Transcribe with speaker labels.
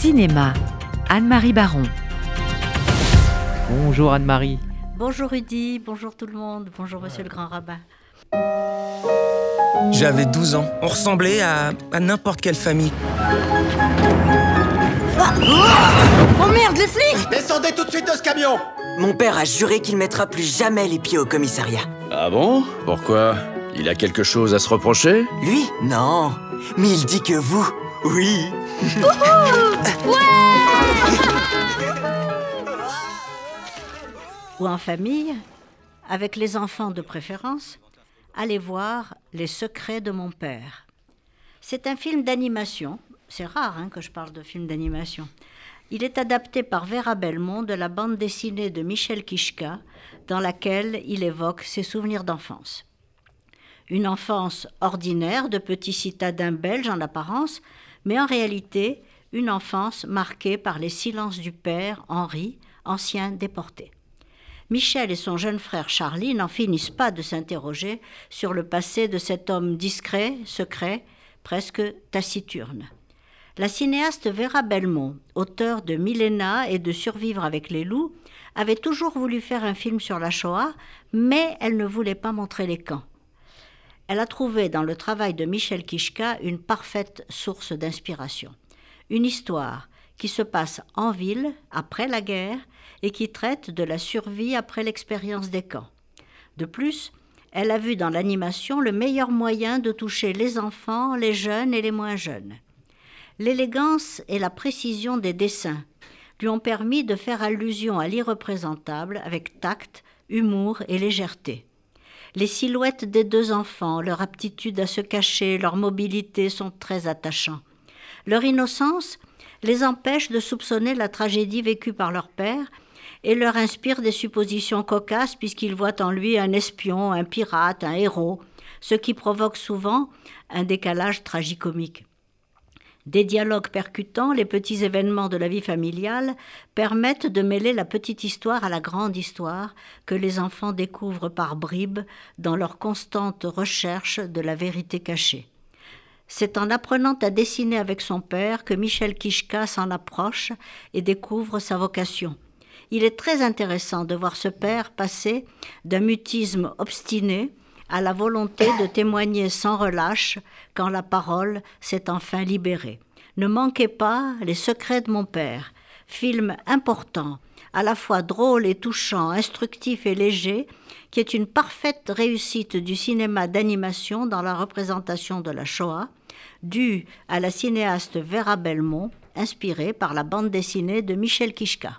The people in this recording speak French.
Speaker 1: Cinéma, Anne-Marie Baron.
Speaker 2: Bonjour Anne-Marie.
Speaker 3: Bonjour Rudy, bonjour tout le monde, bonjour monsieur le grand rabbin.
Speaker 4: J'avais 12 ans. On ressemblait à, à n'importe quelle famille.
Speaker 5: Oh merde, les flics
Speaker 6: Descendez tout de suite de ce camion
Speaker 5: Mon père a juré qu'il mettra plus jamais les pieds au commissariat.
Speaker 7: Ah bon? Pourquoi? Il a quelque chose à se reprocher?
Speaker 5: Lui? Non. Mais il dit que vous, oui.
Speaker 3: Ou en famille, avec les enfants de préférence, allez voir Les secrets de mon père. C'est un film d'animation. C'est rare hein, que je parle de film d'animation. Il est adapté par Vera Belmont de la bande dessinée de Michel Kishka, dans laquelle il évoque ses souvenirs d'enfance. Une enfance ordinaire de petit citadin belge en apparence, mais en réalité une enfance marquée par les silences du père, Henri, ancien déporté. Michel et son jeune frère Charlie n'en finissent pas de s'interroger sur le passé de cet homme discret, secret, presque taciturne. La cinéaste Vera Belmont, auteure de Milena et de Survivre avec les loups, avait toujours voulu faire un film sur la Shoah, mais elle ne voulait pas montrer les camps. Elle a trouvé dans le travail de Michel Kishka une parfaite source d'inspiration. Une histoire qui se passe en ville, après la guerre, et qui traite de la survie après l'expérience des camps. De plus, elle a vu dans l'animation le meilleur moyen de toucher les enfants, les jeunes et les moins jeunes. L'élégance et la précision des dessins lui ont permis de faire allusion à l'irreprésentable avec tact, humour et légèreté. Les silhouettes des deux enfants, leur aptitude à se cacher, leur mobilité sont très attachants. Leur innocence les empêche de soupçonner la tragédie vécue par leur père et leur inspire des suppositions cocasses puisqu'ils voient en lui un espion, un pirate, un héros, ce qui provoque souvent un décalage tragicomique. Des dialogues percutants, les petits événements de la vie familiale permettent de mêler la petite histoire à la grande histoire que les enfants découvrent par bribes dans leur constante recherche de la vérité cachée. C'est en apprenant à dessiner avec son père que Michel Kishka s'en approche et découvre sa vocation. Il est très intéressant de voir ce père passer d'un mutisme obstiné à la volonté de témoigner sans relâche quand la parole s'est enfin libérée. Ne manquez pas Les secrets de mon père, film important, à la fois drôle et touchant, instructif et léger, qui est une parfaite réussite du cinéma d'animation dans la représentation de la Shoah, due à la cinéaste Vera Belmont, inspirée par la bande dessinée de Michel Kishka.